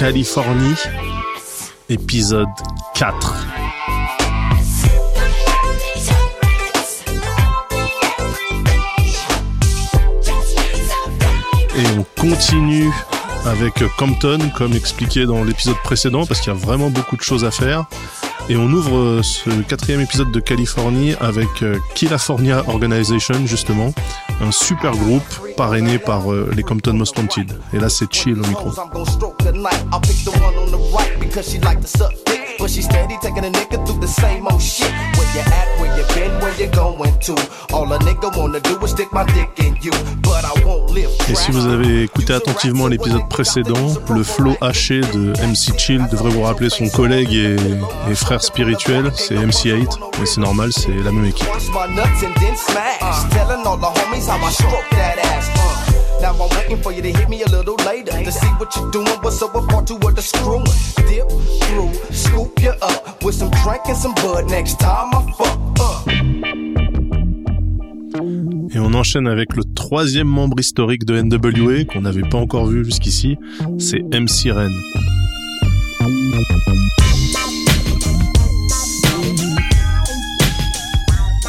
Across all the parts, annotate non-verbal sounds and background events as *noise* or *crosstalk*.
Californie, épisode 4. Et on continue avec Compton, comme expliqué dans l'épisode précédent, parce qu'il y a vraiment beaucoup de choses à faire. Et on ouvre euh, ce quatrième épisode de Californie avec euh, California Organization, justement, un super groupe parrainé par euh, les Compton Most Wanted. Et là, c'est chill au micro. But she steady taking a nigga through the same old shit. Where you at, where you been, where you going to? All a nigga wanna do is stick my dick in you. But I won't live. Et si vous avez écouté attentivement l'épisode précédent, le flow haché de MC Chill devrait vous rappeler son collègue et, et frère spirituel, c'est MC8. Mais c'est normal, c'est la même équipe. Now I'm waiting for you to hit me a little later to see what you're doing. What's up with part two of the screwing? Dip through, scoop you up with some drink and some bud. Next time I fuck up. Et on enchaîne avec le troisième membre historique de NWA qu'on n'avait pas encore vu jusqu'ici, c'est MC Ren.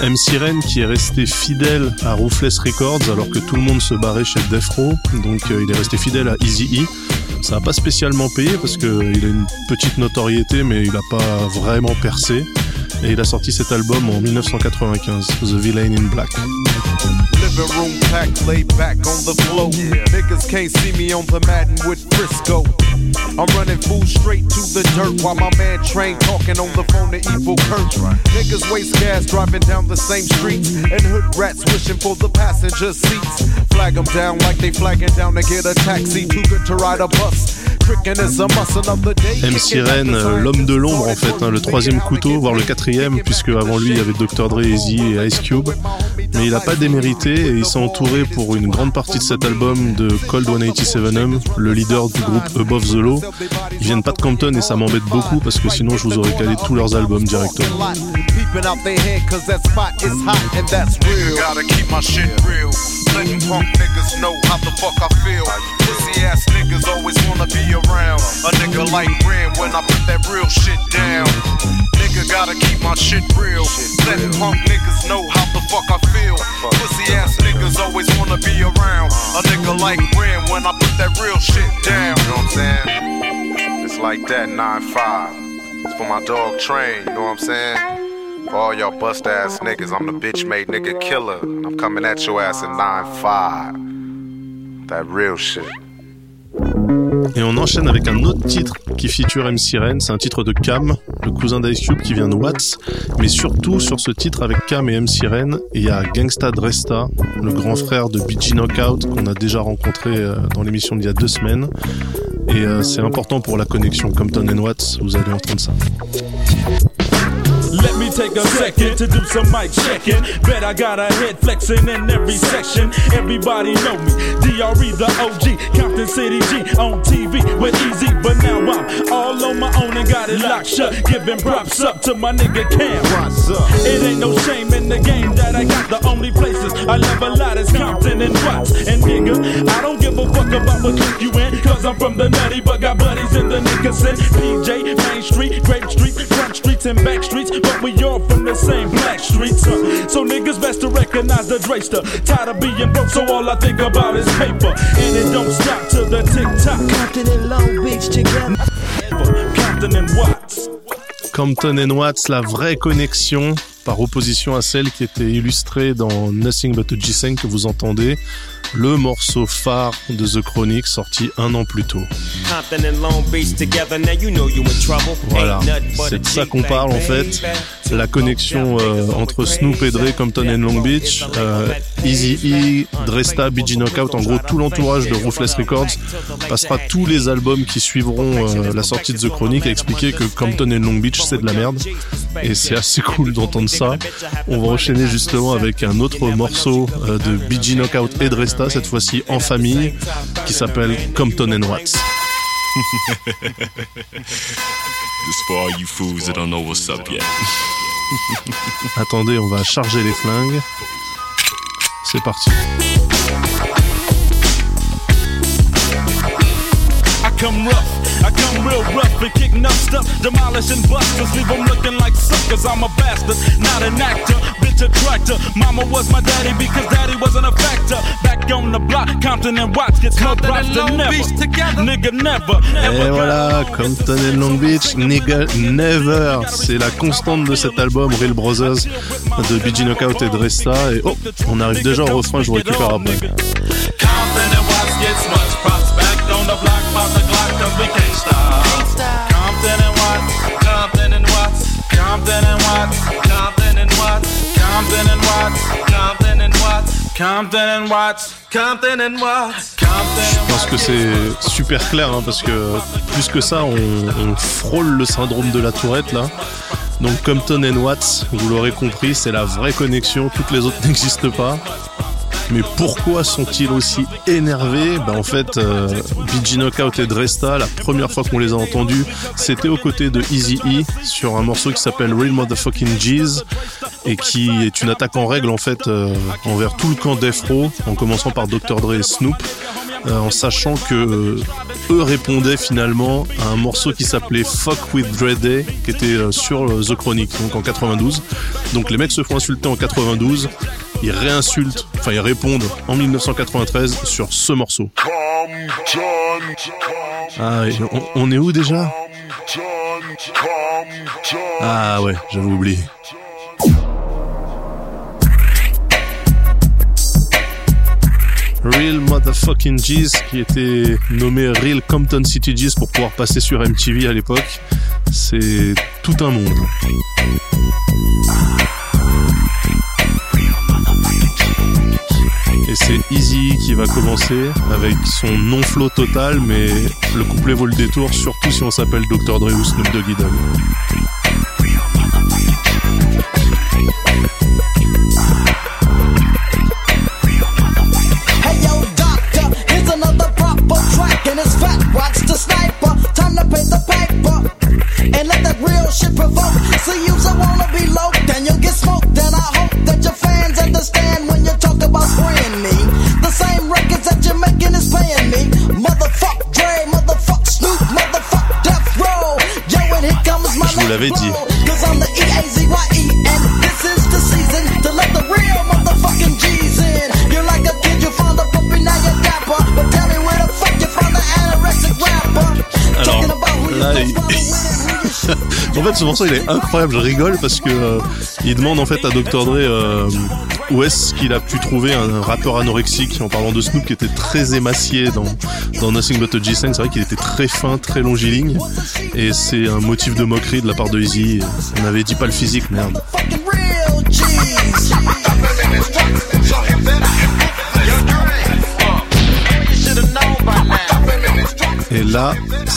MC Ren qui est resté fidèle à Ruthless Records alors que tout le monde se barrait chez Death Row, donc euh, il est resté fidèle à Easy E. Ça n'a pas spécialement payé parce qu'il a une petite notoriété mais il n'a pas vraiment percé. Et il a sorti cet album en 1995, The Villain in Black. I'm running food straight to the dirt while my man train talking on the phone to evil Kurt. Niggas waste gas driving down the same streets and hood rats wishing for the passenger seats. Flag them down like they flagging down to get a taxi. Too good to ride a bus. MC Ren, euh, l'homme de l'ombre en fait, hein, le troisième couteau, voire le quatrième, puisque avant lui il y avait Dr. Dre, Easy et Ice Cube. Mais il n'a pas démérité et il s'est entouré pour une grande partie de cet album de Cold 187M, le leader du groupe Above the Law. Ils viennent pas de Compton et ça m'embête beaucoup parce que sinon je vous aurais calé tous leurs albums directement. Pussy ass niggas always wanna be around. A nigga like Ren when I put that real shit down. Nigga gotta keep my shit real. Let punk niggas know how the fuck I feel. Pussy ass niggas always wanna be around. A nigga like Ren when I put that real shit down. You know what I'm saying? It's like that 9-5. It's for my dog train, you know what I'm saying? For all y'all bust ass niggas, I'm the bitch made nigga killer. I'm coming at your ass in 9-5. Et on enchaîne avec un autre titre qui feature MC Ren, c'est un titre de Cam, le cousin d'Ice Cube qui vient de Watts, mais surtout sur ce titre avec Cam et MC Ren, il y a Gangsta Dresta, le grand frère de BG Knockout qu'on a déjà rencontré euh, dans l'émission d'il y a deux semaines, et euh, c'est important pour la connexion Compton and Watts, vous allez entendre ça. Take a second to do some mic checking. Bet I got a head flexing in every section. Everybody know me. DRE the OG. Compton City G on TV with Easy. But now I'm all on my own and got it locked shut. Giving props up to my nigga Cam. What's up? It ain't no shame in the game that I got the only places I love a lot is Compton and Watts. And nigga, I don't give a fuck about what clique you in. Cause I'm from the nutty, but got buddies in the Nickerson. PJ, Main Street, Grape Street, Front Streets, and Back Streets. But we all from the same black streets. Uh. So niggas best to recognize the Drayster. Tired of being broke, so all I think about is paper. And it don't stop to the tick tock. Compton and Long Beach together. Compton and Watts. Compton and Watts, la vraie connexion par opposition à celle qui était illustrée dans Nothing But a G5 que vous entendez, le morceau phare de The Chronic sorti un an plus tôt. Voilà, c'est de ça qu'on parle en fait. La connexion euh, entre Snoop et Dre, Compton et Long Beach, euh, Easy E, Dresta, BG Knockout, en gros tout l'entourage de Ruthless Records passera tous les albums qui suivront euh, la sortie de The Chronic à expliquer que Compton et Long Beach c'est de la merde. Et c'est assez cool d'entendre ça. On va enchaîner justement avec un autre morceau euh, de BG Knockout et Dresta, cette fois-ci en famille, qui s'appelle Compton and Watts. Attendez, on va charger les flingues. C'est parti. I come rough. I come real rough and kick up stuff, demolishing busters, leave them looking like suckers. I'm a bastard, not an actor, bitch a tractor. Mama was my daddy because daddy wasn't a factor. Back on the block, Compton and Watts gets more props than never. Nigga never. Et voilà, Compton and Long Beach, nigga never. C'est la constante de cet album, Real Brothers, de BG Knockout et Dresta. Et oh, on arrive déjà au refrain, je vous récupère après. Compton and Watts gets much je pense que c'est super clair parce que plus que ça, on, on frôle le syndrome de la Tourette là. Donc Compton and Watts, vous l'aurez compris, c'est la vraie connexion, toutes les autres n'existent pas. Mais pourquoi sont-ils aussi énervés ben En fait, euh, BG Knockout et Dresta, la première fois qu'on les a entendus, c'était aux côtés de Easy E sur un morceau qui s'appelle Real Motherfucking G's et qui est une attaque en règle en fait euh, envers tout le camp Death Row, en commençant par Dr. Dre et Snoop. euh, en sachant que euh, eux répondaient finalement à un morceau qui s'appelait Fuck with Dre Day, qui était sur The Chronic, donc en 92. Donc les mecs se font insulter en 92, ils réinsultent, enfin ils répondent en 1993 sur ce morceau. Ah, on est où déjà? Ah ouais, j'avais oublié. Real Motherfucking G's, qui était nommé Real Compton City G's pour pouvoir passer sur MTV à l'époque. C'est tout un monde. Et c'est Easy qui va commencer avec son non-flow total, mais le couplet vaut le détour, surtout si on s'appelle Dr. Dre ou Snoop Doggy Dogg. En fait, ce morceau il est incroyable. Je rigole parce que euh, il demande en fait à Dr Dre euh, où est-ce qu'il a pu trouver un rappeur anorexique en parlant de Snoop qui était très émacié dans dans Nothing But a G5. C'est vrai qu'il était très fin, très longiligne et c'est un motif de moquerie de la part de Easy. On avait dit pas le physique, merde. Et là,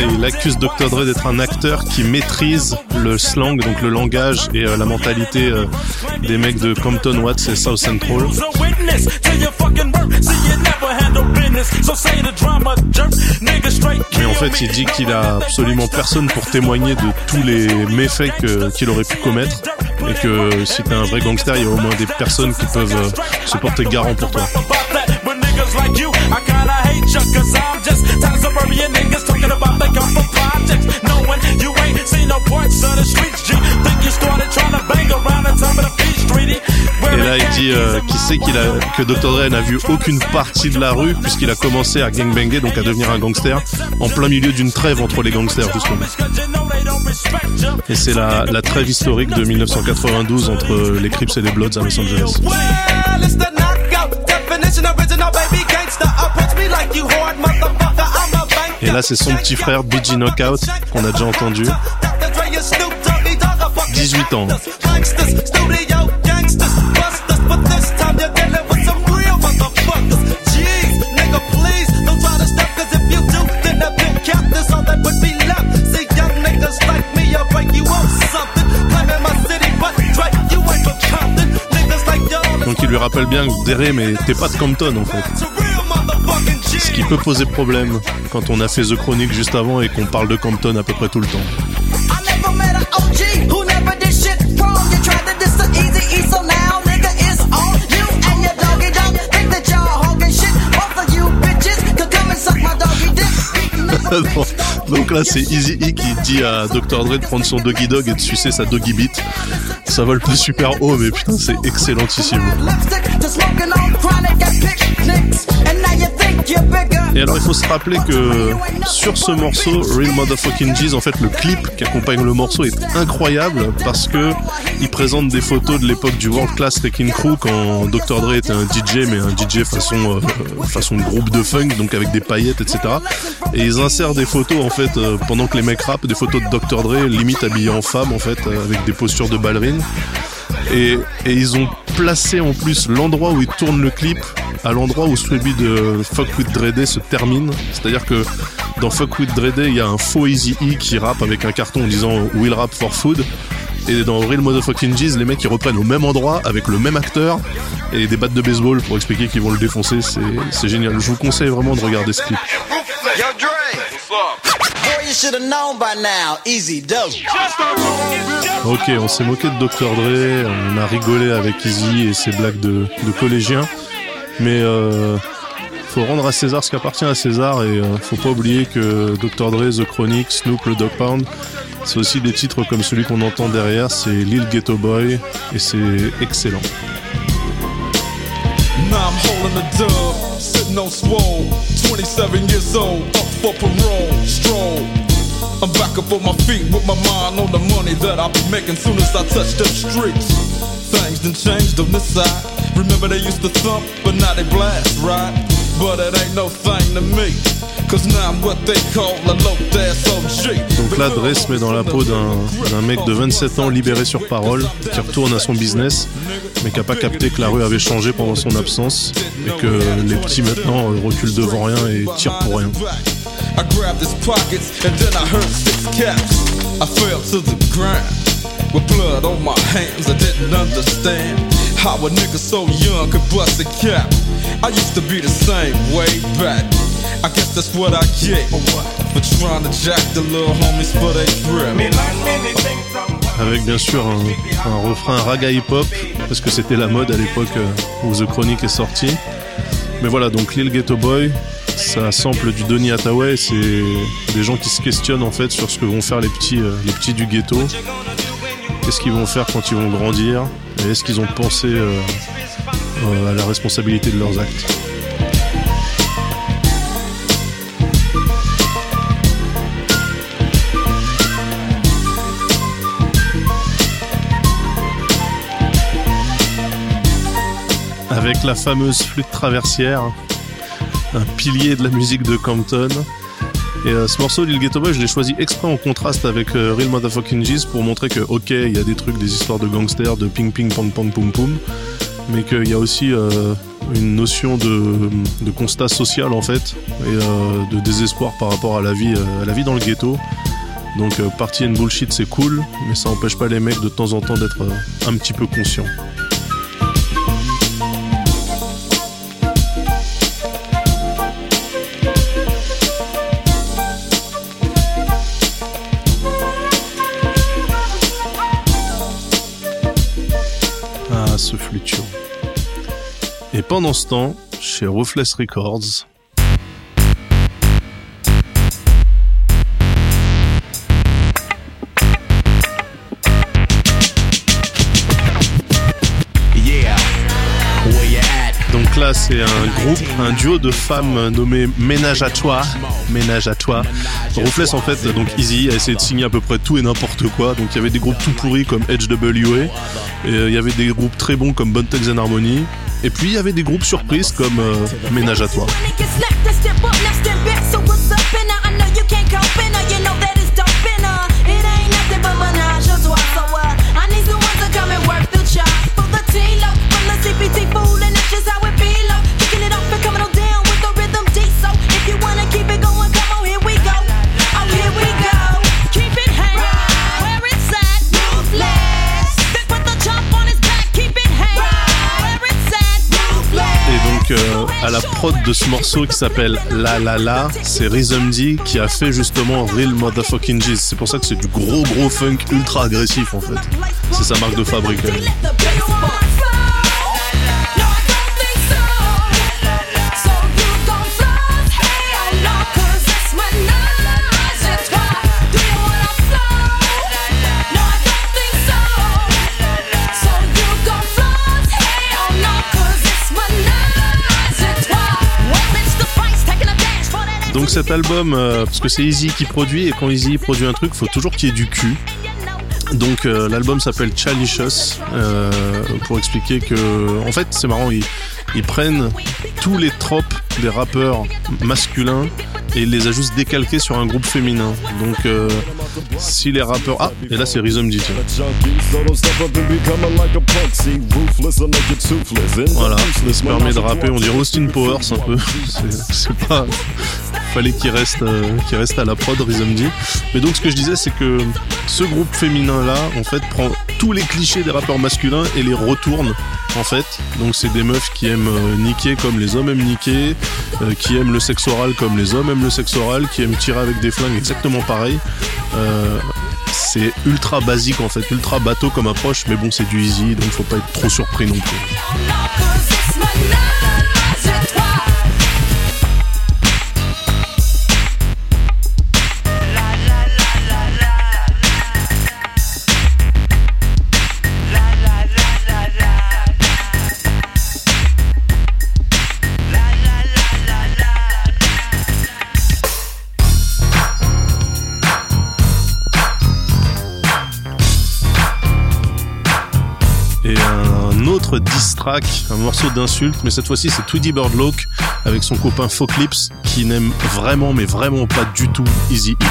il accuse Dr Dre d'être un acteur qui maîtrise le slang, donc le langage et euh, la mentalité euh, des mecs de Compton, Watts et South Central. Mais en fait, il dit qu'il a absolument personne pour témoigner de tous les méfaits qu'il aurait pu commettre. Et que si t'es un vrai gangster, il y a au moins des personnes qui peuvent euh, se porter garant pour toi. About that. But niggas like you, I kinda hate ya, cause I'm just tired of suburban niggas talking about they come from projects. Knowing you ain't seen no parts of the streets, G. Think you started trying to bang around the time of the Peach Treaty. Et là, il dit euh, qu'il sait qu'il a, que Dr. Dre n'a vu aucune partie de la rue puisqu'il a commencé à gangbanger, donc à devenir un gangster, en plein milieu d'une trêve entre les gangsters, justement. Et c'est la, la trêve historique de 1992 entre les Crips et les Bloods à Los Angeles. Et là, c'est son petit frère BG Knockout qu'on a déjà entendu. 18 ans. Donc il lui rappelle bien que Déré, mais t'es pas de Compton en fait. Ce qui peut poser problème quand on a fait The Chronic juste avant et qu'on parle de Compton à peu près tout le temps. *laughs* Donc là, c'est Easy E qui dit à Dr. Dre de prendre son doggy dog et de sucer sa doggy beat. Ça vole pas super haut, mais putain, c'est excellentissime. Et alors, il faut se rappeler que sur ce morceau, Real Motherfucking G's, en fait, le clip qui accompagne le morceau est incroyable parce que il présente des photos de l'époque du World Class Wrecking Crew quand Dr. Dre était un DJ, mais un DJ façon, euh, façon groupe de funk, donc avec des paillettes, etc. Et ils insèrent des photos, en fait, euh, pendant que les mecs rappent, des photos de Dr. Dre, limite habillé en femme, en fait, euh, avec des postures de ballerine. Et, ils ont placé en plus l'endroit où ils tournent le clip à l'endroit où celui de Fuck With se termine. C'est-à-dire que dans Fuck With il y a un faux Easy E qui rappe avec un carton en disant Will Rap for Food. Et dans Real Motherfucking G's, les mecs ils reprennent au même endroit avec le même acteur et des battes de baseball pour expliquer qu'ils vont le défoncer. C'est, génial. Je vous conseille vraiment de regarder ce clip. Yo, Dre. Ok, on s'est moqué de Dr. Dre, on a rigolé avec Easy et ses blagues de, de collégiens. Mais euh, faut rendre à César ce qui appartient à César et euh, faut pas oublier que Dr. Dre, The Chronic, Snoop, le Dog Pound, c'est aussi des titres comme celui qu'on entend derrière, c'est Lil Ghetto Boy et c'est excellent. Now I'm holding the dub, sitting on swole. 27 years old, up for parole, stroll. I'm back up on my feet with my mind on the money that I'll be making soon as I touch them streets. Things done changed on this side. Remember they used to thump, but now they blast, right? But it ain't no thing to me. Donc là, Dre se met dans la peau d'un mec de 27 ans libéré sur parole, qui retourne à son business, mais qui a pas capté que la rue avait changé pendant son absence, et que les petits maintenant euh, reculent devant rien et tirent pour rien. With blood on my hands. I didn't understand how a nigga so young could bust a cap. I used to be the same way back. Avec bien sûr un, refrain raga hip-hop, parce que c'était la mode à l'époque euh, où The Chronic est sorti. Mais voilà, donc Lil Ghetto Boy, ça sample du Donny Hathaway, c'est des gens qui se questionnent en fait sur ce que vont faire les petits, euh, les petits du ghetto. Qu'est-ce qu'ils vont faire quand ils vont grandir? Et est-ce qu'ils ont pensé euh, à la responsabilité de leurs actes? La fameuse flûte traversière, un pilier de la musique de Compton. Et euh, ce morceau, Lil Ghetto Boy, je l'ai choisi exprès en contraste avec euh, Real Motherfucking G's pour montrer que, ok, il y a des trucs, des histoires de gangsters, de ping ping pong pong poum poum, mais qu'il y a aussi euh, une notion de, constat social en fait, et de désespoir par rapport à la vie, à la vie dans le ghetto. Donc party and bullshit c'est cool, mais ça empêche pas les mecs de temps en temps d'être un petit peu conscients. Et pendant ce temps, chez Ruthless Records, là c'est un groupe, un duo de femmes nommé Ménage à toi. Ménage à toi. Ruthless en fait, donc Easy a essayé de signer à peu près tout et n'importe quoi. Donc il y avait des groupes tout pourris comme HWA, euh, il y avait des groupes très bons comme Thugs and Harmony, et puis il y avait des groupes surprises comme euh, Ménage à toi. La prod de ce morceau qui s'appelle La La La, c'est Rhythm D qui a fait justement Real Motherfucking G's. C'est pour ça que c'est du gros gros funk ultra agressif en fait. C'est sa marque de fabrique. Donc cet album, euh, parce que c'est Easy qui produit, et quand Easy produit un truc, faut toujours qu'il y ait du cul. Donc euh, l'album s'appelle Chalicious euh, pour expliquer que en fait c'est marrant ils, prennent tous les tropes des rappeurs masculins et les a juste décalqués sur un groupe féminin. Donc si les rappeurs ah et là c'est Rhythm D tiens. Voilà, il se permet de rapper, on dirait Austin Powers un peu. *laughs* C'est pas. Fallait qu'il reste, euh, qu'il reste à la prod, Rhythm D. Mais donc ce que je disais, c'est que ce groupe féminin là, en fait, prend tous les clichés des rappeurs masculins et les retourne. En fait, donc c'est des meufs qui aiment euh, niquer comme les hommes aiment niquer, euh, qui aiment le sexe oral comme les hommes aiment le sexe oral, qui aiment tirer avec des flingues exactement pareil. C'est ultra basique en fait, ultra bateau comme approche, mais bon c'est du easy, donc faut pas être trop surpris non plus. Track, un morceau d'insulte, mais cette fois-ci c'est Tweety Bird Loke avec son copain Foclips qui n'aime vraiment mais vraiment pas du tout Easy E.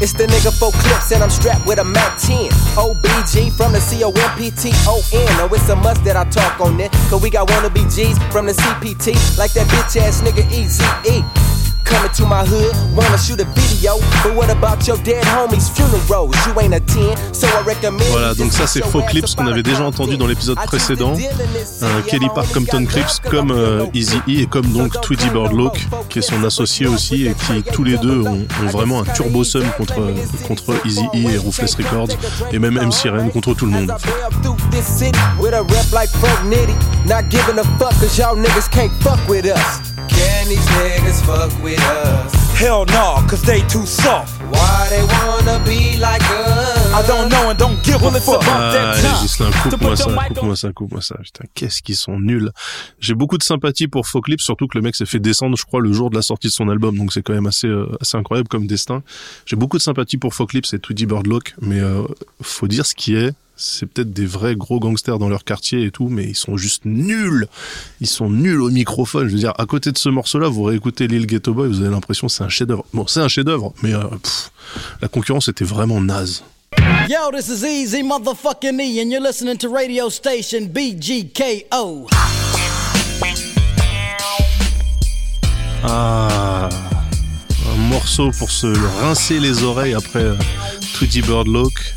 It's the nigga four clips and I'm strapped with a Mac 10. OBG from the C-O-M-P-T-O-N. Oh, it's a must that I talk on it. Cause we got wannabe G's from the CPT. Like that bitch ass nigga Easy-E. Coming to my hood, wanna shoot a video. But what about your dead homies' funerals? You ain't a 10, so I recommend. Voilà, donc ça c'est Faux Clips qu'on avait déjà entendu dans l'épisode précédent. Un Kelly Park Compton Crips comme euh, Easy E et comme donc Tweety Bird Loke qui est son associé aussi et qui tous les deux ont, ont vraiment un turbo sum contre, contre Easy E et Ruthless Records et même MC Ren contre tout le monde. Can these niggas fuck with us? Hell no, cause they too soft. Why they wanna be like us? I don't know and don't give a fuck. Ah, allez, coupe-moi ça, coupe-moi ça, coupe-moi ça. Putain, qu'est-ce qu'ils sont nuls. J'ai beaucoup de sympathie pour Faux Clips, surtout que le mec s'est fait descendre, je crois, le jour de la sortie de son album, donc c'est quand même assez, euh, assez incroyable comme destin. J'ai beaucoup de sympathie pour Faux Clips et Tweety Bird Loke, mais euh, faut dire ce qui est. C'est peut-être des vrais gros gangsters dans leur quartier et tout, mais ils sont juste nuls. Ils sont nuls au microphone. Je veux dire, à côté de ce morceau-là, vous réécoutez Lil Ghetto Boy, vous avez l'impression que c'est un chef-d'œuvre. Bon, c'est un chef-d'œuvre, mais euh, pff, la concurrence était vraiment naze. Yo, this is Easy Motherfucking E, and you're listening to radio station BGKO. Ah, un morceau pour se rincer les oreilles après euh, Tweety Bird Loke.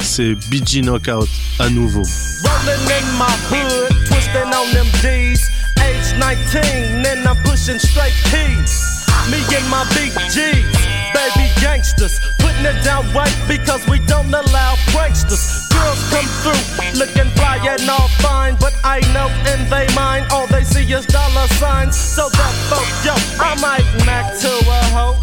C'est BG Knockout à nouveau. Rolling in my hood, twisting on them D's. Age 19, and I'm pushing straight P's. Me and my big G's, baby gangsters, putting it down right because we don't allow pranksters. Girls come through, looking fly and all fine, but I know in they mind all they see is dollar signs. So that folk, yo, I might mac to a hoe.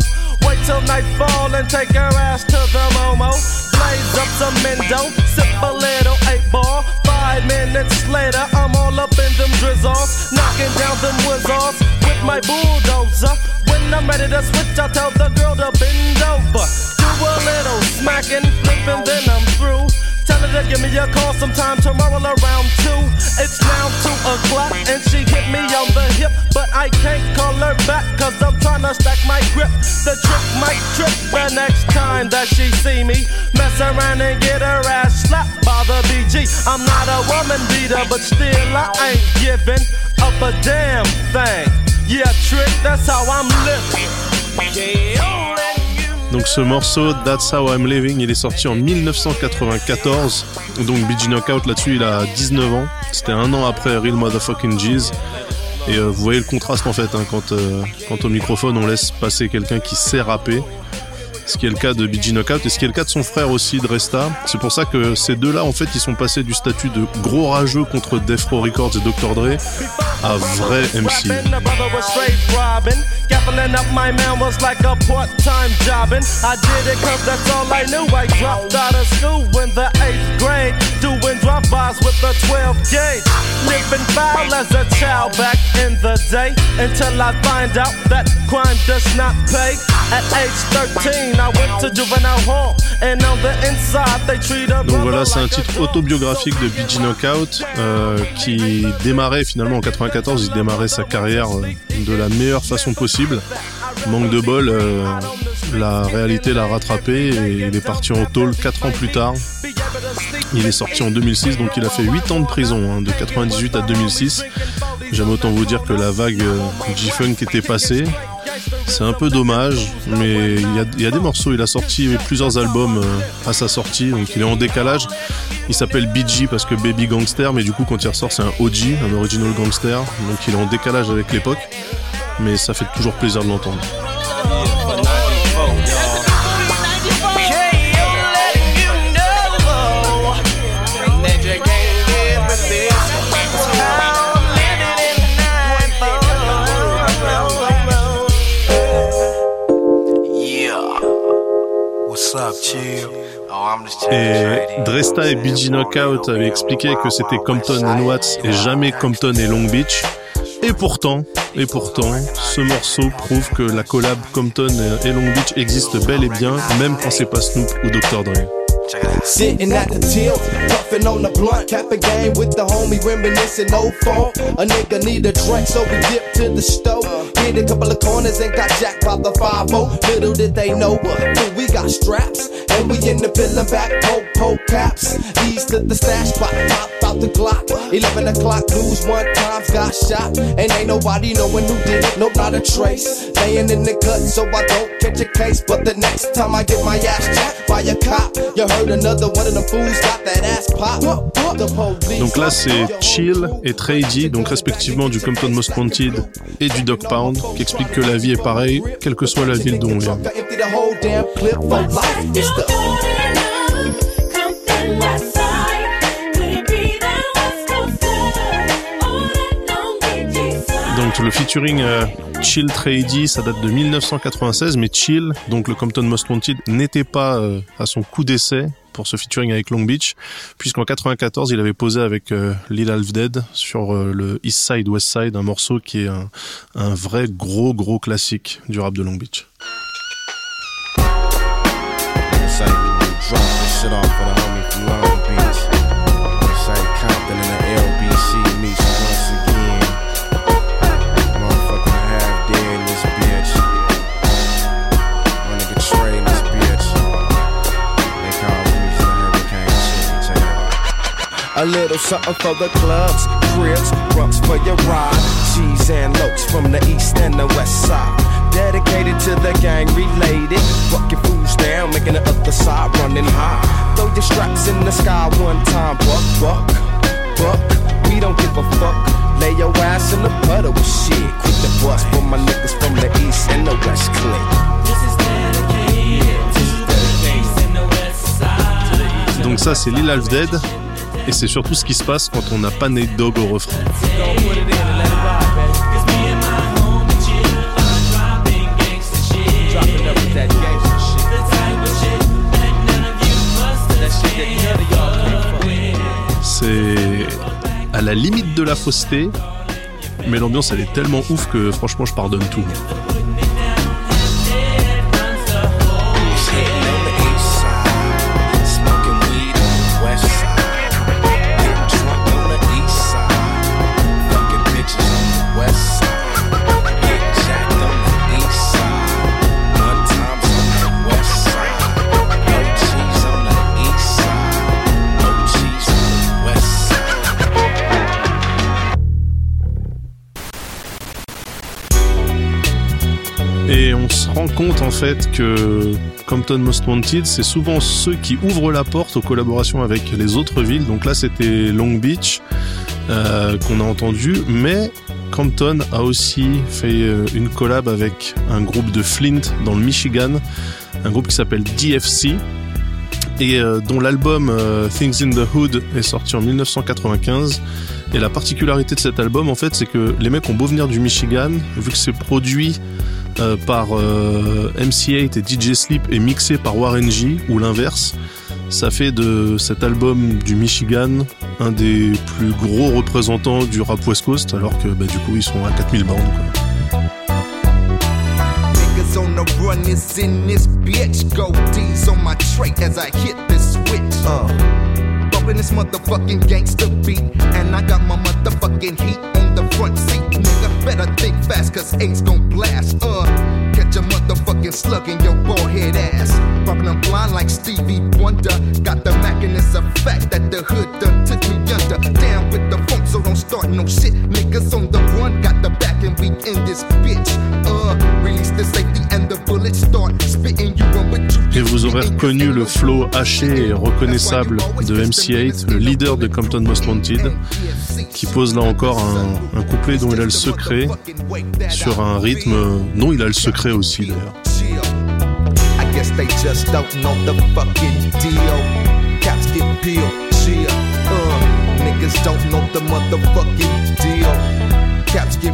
Wait till nightfall and take her ass to the Momo. Blaze up some Mendo, sip a little eight ball. Five minutes later, I'm all up in them drizzles, knocking down them whizzles with my bulldozer. When I'm ready to switch, I tell the girl to bend over. Do a little smacking, flipping, then I'm through. Tell her to give me a call sometime tomorrow around two. It's now two o'clock and she hit me on the hip, but I can't call her back cause I'm trying to stack my grip. The trick might trip the next time that she see me. Mess around and get her ass slapped by the BG. I'm not a woman beater, but still I ain't giving up a damn thing. Yeah, trick, that's how I'm living. Yeah, Donc ce morceau, That's How I'm Living, il est sorti en 1994. Donc BG Knockout là-dessus, il a 19 ans. C'était un an après Real Motherfucking G's. Et euh, vous voyez le contraste en fait, hein, quand, euh, quand au microphone on laisse passer quelqu'un qui sait rapper, ce qui est le cas de BG Knockout et ce qui est le cas de son frère aussi, de Resta. C'est pour ça que ces deux-là, en fait, ils sont passés du statut de gros rageux contre Death Row Records et Dr. Dre à vrai MC. Gaffling up my man was like a part-time jobbing. I did it cause that's all I knew. I dropped out of school in the 8th grade. Doing drive-bys with the 12 gauge. Living foul as a child back in the day. Until I find out that crime does not pay. At age 13, Donc voilà, c'est un titre autobiographique de BG Knockout euh, qui démarrait finalement en 94, il démarrait sa carrière euh, de la meilleure façon possible. Manque de bol, euh, la réalité l'a rattrapé et il est parti en tôle 4 ans plus tard. Il est sorti en 2006, donc il a fait 8 ans de prison, hein, de 98 à 2006. J'aime autant vous dire que la vague euh, G-Funk était passée. C'est un peu dommage, mais il y a, il y a des morceaux. Il a sorti plusieurs albums euh, à sa sortie, donc il est en décalage. Il s'appelle BG parce que Baby Gangster, mais du coup, quand il ressort, c'est un OG, un original gangster. Donc il est en décalage avec l'époque, mais ça fait toujours plaisir de l'entendre. Et Dresta et BG Knockout avaient expliqué que c'était Compton et Watts et jamais Compton et Long Beach. Et pourtant, et pourtant, ce morceau prouve que la collab Compton et Long Beach existe bel et bien, même quand c'est pas Snoop ou Dr. Dre. Sitting at the till, puffing on the blunt, cap a game with the homie, reminiscing no phone. A nigga need a drink, so we dip to the stove. Hit a couple of corners and got jacked by the 5 Little did they know, but we got straps. And we in the pillin' back, poke, poke caps. East to the stash spot, pop out the Glock. 11 o'clock news, one times got shot. And ain't nobody knowing who did it, no, not a trace. Laying in the cut, so I don't catch a case. But the next time I get my ass jacked by a cop, you Donc là, c'est Chill et Trady, donc respectivement du Compton Most Wanted et du Dog Pound, qui expliquent que la vie est pareille, quelle que soit la ville d'où on vient. Le featuring euh, Chill Trady, ça date de 1996, mais Chill, donc le Compton Most Wanted, n'était pas euh, à son coup d'essai pour ce featuring avec Long Beach, puisqu'en 94, il avait posé avec euh, Lil Half Dead sur le East Side West Side, un morceau qui est un vrai gros gros classique du rap de Long Beach. A little something for the clubs, cribs, rumps for your ride. Cheese and locs from the east and the west side. Dedicated to the gang related. Fucking fools down, making the other side running high. Throw your straps in the sky one time, buck, buck, buck. We don't give a fuck. Lay your ass in the puddle with shit. Quick the bust for my niggas from the east and the west click. Donc ça c'est Lil Half Dead, et c'est surtout ce qui se passe quand on n'a pas Nate Dogg au refrain. C'est à la limite de la fausseté, mais l'ambiance elle est tellement ouf que franchement je pardonne tout. Compte en fait que Compton Most Wanted, c'est souvent ceux qui ouvrent la porte aux collaborations avec les autres villes. Donc là, c'était Long Beach euh, qu'on a entendu, mais Compton a aussi fait euh, une collab avec un groupe de Flint dans le Michigan, un groupe qui s'appelle DFC et euh, dont l'album Things in the Hood est sorti en 1995. Et la particularité de cet album, en fait, c'est que les mecs ont beau venir du Michigan, vu que c'est produit euh, par euh, MC8 et DJ Sleep et mixé par Warren G, ou l'inverse, ça fait de cet album du Michigan un des plus gros représentants du rap West Coast, alors que bah, du coup ils sont à 4000 bandes. Quoi. Niggas on the run is in this bitch. Goatees on my tray as I hit this switch. Uh. Bumping this motherfucking gangster beat. And I got my motherfucking heat on the front seat. Nigga, better think fast, cause eight's gon' blast. Uh. Catch a motherfucking slug in your bald head ass. Popping them blind like Stevie Wonder. Got the Mac and it's a fact that the hood done took me under. Down with the funk, so don't start no shit. Aurez reconnu le flow haché et reconnaissable de MC8, le leader de Compton Most Wanted, qui pose là encore un, couplet dont il a le secret sur un rythme dont il a le secret aussi d'ailleurs.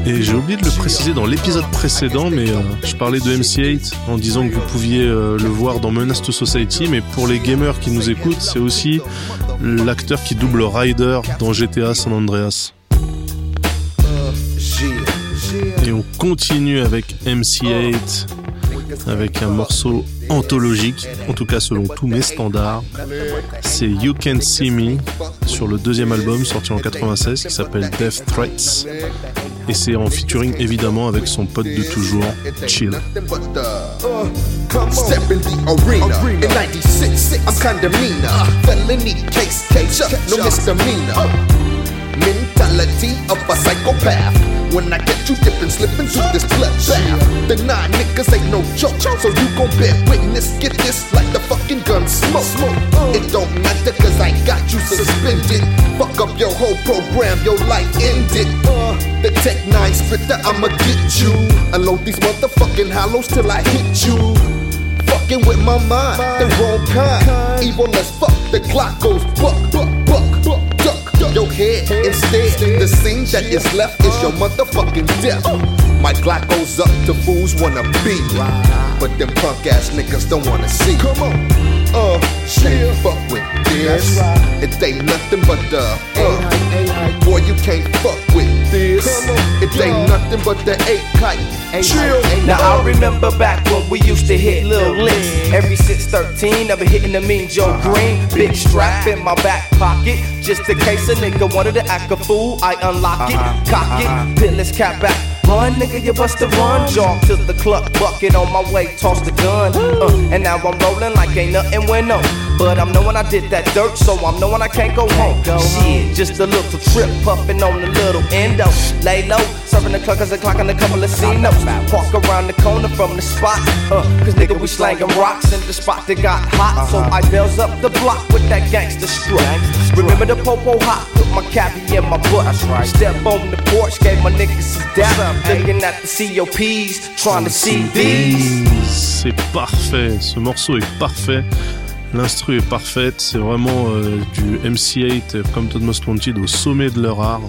Et j'ai oublié de le préciser dans l'épisode précédent, mais euh, je parlais de MC8 en disant que vous pouviez euh, le voir dans Menace to Society, mais pour les gamers qui nous écoutent, c'est aussi l'acteur qui double Ryder dans GTA San Andreas. Et on continue avec MC8 avec un morceau anthologique, en tout cas selon tous mes standards. C'est You Can See Me sur le deuxième album sorti en 96 qui s'appelle Death Threats. Et c'est en featuring évidemment avec son pote de toujours, Chill. Step in the arena. In 96, I'm kinda meaner. Felony case, case up, no misdemeanor. Mentality of a psychopath. When I get you dipping, slipping through this bloodbath. The nine niggas ain't no joke, so you gon' bear witness. Get this like the fucking gun smoke. smoke. It don't matter cause I got you suspended. Fuck up your whole program, your life ended. The Tech 9 splitter, I'ma get you. Unload these motherfucking hollows till I hit you. Fucking with my mind, the wrong kind. Evil as fuck, the clock goes buck, buck, buck, buck, duck. Your head instead, the scene that is left is your motherfucking death. My Glock goes up to fools wanna be, but them punk ass niggas don't wanna see. Come on, uh, shit, fuck with this. It ain't nothing but the, uh, boy, you can't fuck with this. It ain't nothing but the eight kite. Chill. Now I remember back when we used to hit little licks. Every since 13, I've been hitting the mean Joe Green. Big strap in my back pocket. Just in case a nigga wanted to act a fool, I unlock it, cock it, pitless cap back. Run, nigga, you bust a run. Jog to the club, bucket on my way, toss the gun. Uh, and now I'm rolling like ain't nothing went on. But I'm knowing I did that dirt, so I'm knowing I can't go home. Shit, just a little trip, puffin' on the little endo. Lay low, serving the cluckers and clocking a couple of C notes. Walk around the corner from the spot, uh, cause nigga, we slangin' rocks in the spot that got hot. So I bells up the block with that gangster strut. Remember the popo hot, put my cabbie in my butt. Step on the porch, gave my niggas a dap. Looking at the COPs, trying to see these. C'est parfait, ce morceau est parfait. L'instru est parfaite, c'est vraiment euh, du MC8 Compton Most Wanted au sommet de leur art.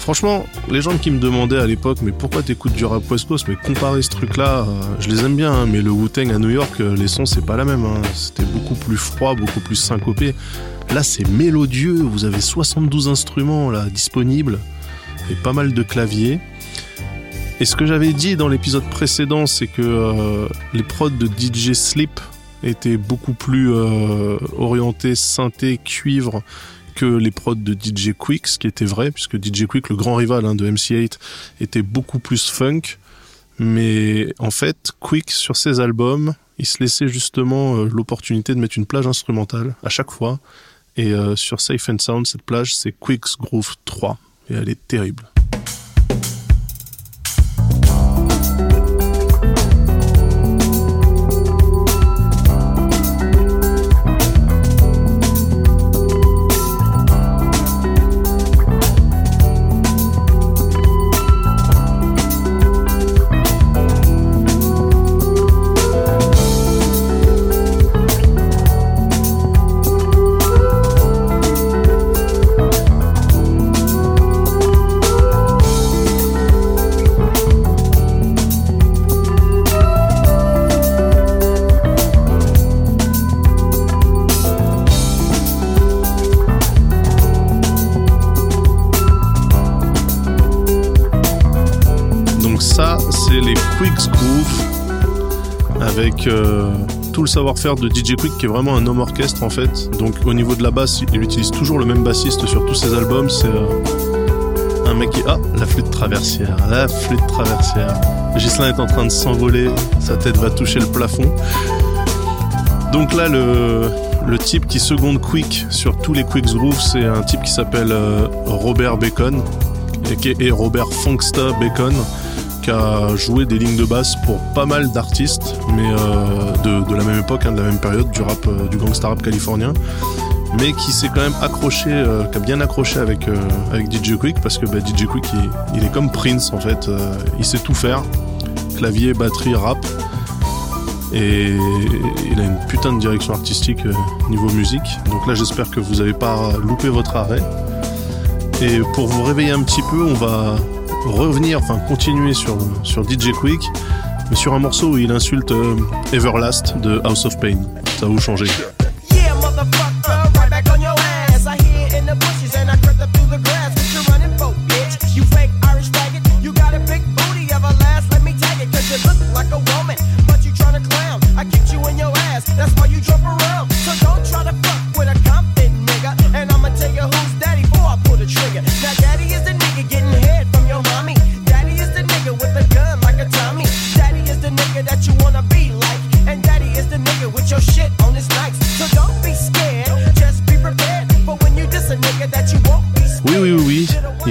Franchement, les gens qui me demandaient à l'époque, mais pourquoi t'écoutes du rap West Coast Mais comparer ce truc-là, euh, je les aime bien, hein, mais le Wu-Tang à New York, euh, les sons c'est pas la même. hein. C'était beaucoup plus froid, beaucoup plus syncopé. Là, c'est mélodieux. Vous avez 72 instruments là disponibles et pas mal de claviers. Et ce que j'avais dit dans l'épisode précédent, c'est que euh, les prods de DJ Sleep étaient beaucoup plus orientés synthé, cuivre que les prods de DJ Quick, ce qui était vrai, puisque DJ Quick, le grand rival hein, de MC8, était beaucoup plus funk. Mais en fait, Quick, sur ses albums, il se laissait justement euh, l'opportunité de mettre une plage instrumentale à chaque fois. Et euh, sur Safe and Sound, cette plage, c'est Quick's Groove 3. Et elle est terrible. Euh, tout le savoir-faire de DJ Quick qui est vraiment un homme orchestre en fait. Donc au niveau de la basse, il utilise toujours le même bassiste sur tous ses albums. C'est euh, un mec qui... Ah, la flûte traversière, la flûte traversière. Gislain est en train de s'envoler, sa tête va toucher le plafond. Donc là, le, le type qui seconde Quick sur tous les Quicks Groove, c'est un type qui s'appelle euh, Robert Bacon, et qui est Robert Funksta Bacon, qui a joué des lignes de basse pour pas mal d'artistes, mais euh, de, la même époque, hein, de la même période, du rap, euh, du gangsta rap californien, mais qui s'est quand même accroché, euh, qui a bien accroché avec, DJ Quick, parce que bah, DJ Quick, il, il est comme Prince en fait, il sait tout faire, clavier, batterie, rap. Et il a une putain de direction artistique niveau musique. Donc là, j'espère que vous n'avez pas loupé votre arrêt. Et pour vous réveiller un petit peu, on va revenir, enfin continuer sur, sur DJ Quick, mais sur un morceau où il insulte euh, Everlast de House of Pain. Ça va vous changer.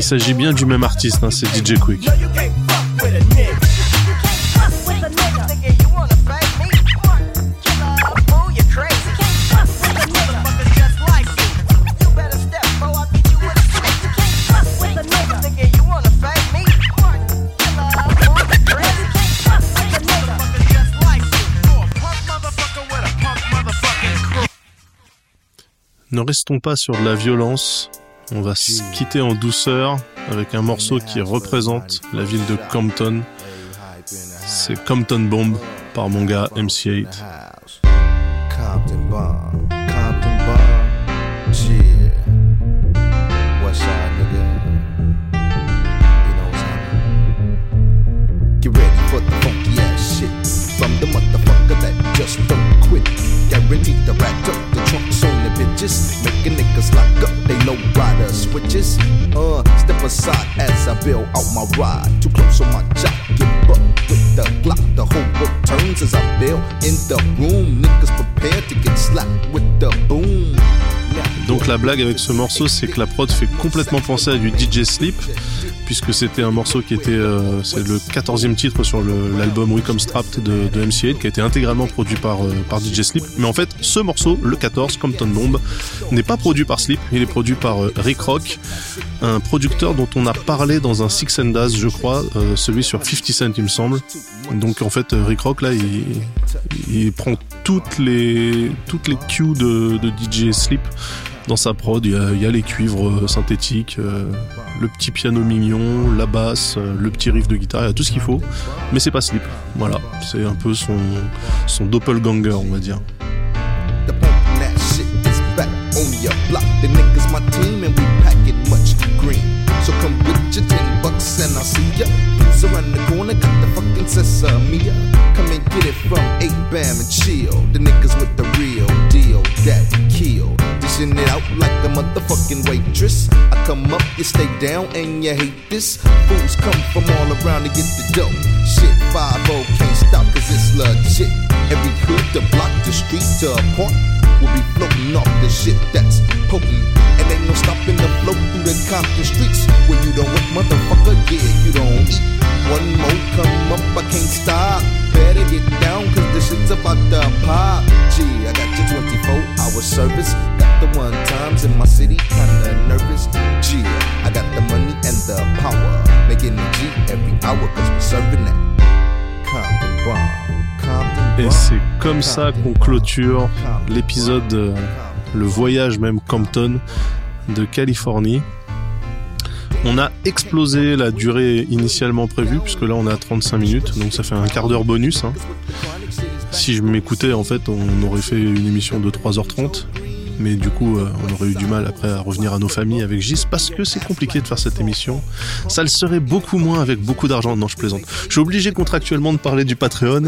You a punk motherfucker with a punk motherfucking crew. Ne restons pas sur de la violence. On va se quitter en douceur avec un morceau qui représente la ville de Compton. C'est Compton Bomb par mon gars MC8. Compton Bomb, la blague avec ce morceau, c'est que la prod fait complètement penser à du DJ Sleep, puisque c'était un morceau qui était, euh, c'est le 14e titre sur l'album We Strapped de, de MC8, qui a été intégralement produit par, euh, par DJ Sleep. Mais en fait, ce morceau, le 14, Compton Bomb, n'est pas produit par Sleep, il est produit par euh, Rick Rock, un producteur dont on a parlé dans un Six and Daz, je crois, celui sur 50 Cent, il me semble. Donc en fait, Rick Rock, là, il, il prend toutes les, toutes les cues de, de DJ Sleep dans sa prod. Il y a, les cuivres euh, synthétiques, euh, le petit piano mignon, la basse, euh, le petit riff de guitare, il y a tout ce qu'il faut. Mais c'est pas Sleep. Voilà, c'est un peu son, doppelganger, on va dire. The punk that shit is back on your block. The niggas my team and we pack it much green. So come with your ten bucks and I'll see ya. Who's around the corner got the fucking sesame. Come and get it from 8 Bam and chill. The niggas with the real deal that kill. Dishing it out like a motherfucking waitress. I come up, you stay down and you hate this. Fools come from all around to get the dough. Shit, 5 can't stop cause it's legit. Every hood, the block, the street, to a park will be floating off the shit that's potent. And ain't no stopping the flow through the Compton streets. Where you don't work, motherfucker, yeah, you don't eat. One more come up, I can't stop. Better get down, cause the shit's about to pop. Gee, I got your 24 hour service. Got the one times in my city, kinda nervous. Gee, I got the money and the power. Making the G every hour, cause we serving that. Compton bomb. Compton Et c'est comme ça qu'on clôture l'épisode, euh, le voyage même Compton de Californie. On a explosé la durée initialement prévue, puisque là on est à 35 minutes, donc ça fait un quart d'heure bonus. hein. Si je m'écoutais, en fait, on aurait fait une émission de 3h30. Mais du coup, euh, on aurait eu du mal après à revenir à nos familles avec Gis parce que c'est compliqué de faire cette émission. Ça le serait beaucoup moins avec beaucoup d'argent. Non, je plaisante. Je suis obligé contractuellement de parler du Patreon.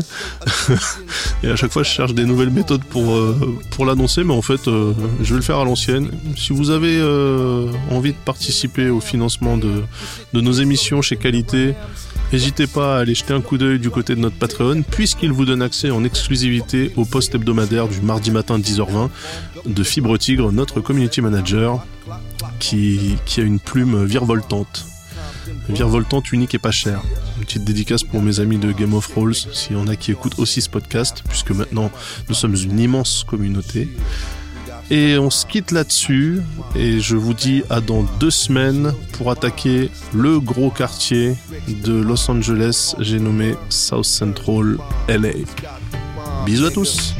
*laughs* Et à chaque fois, je cherche des nouvelles méthodes pour, euh, pour l'annoncer, mais en fait, euh, je vais le faire à l'ancienne. Si vous avez envie de participer au financement de, de nos émissions chez Qualité, N'hésitez pas à aller jeter un coup d'œil du côté de notre Patreon, puisqu'il vous donne accès en exclusivité au post hebdomadaire du mardi matin 10h20 de Fibre Tigre, notre community manager, qui, qui a une plume virevoltante. Virevoltante, unique et pas chère. Une petite dédicace pour mes amis de Game of Rolls, s'il y en a qui écoutent aussi ce podcast, puisque maintenant nous sommes une immense communauté. Et on se quitte là-dessus. Et je vous dis à dans deux semaines pour attaquer le gros quartier de Los Angeles. J'ai nommé South Central LA. Bisous à tous.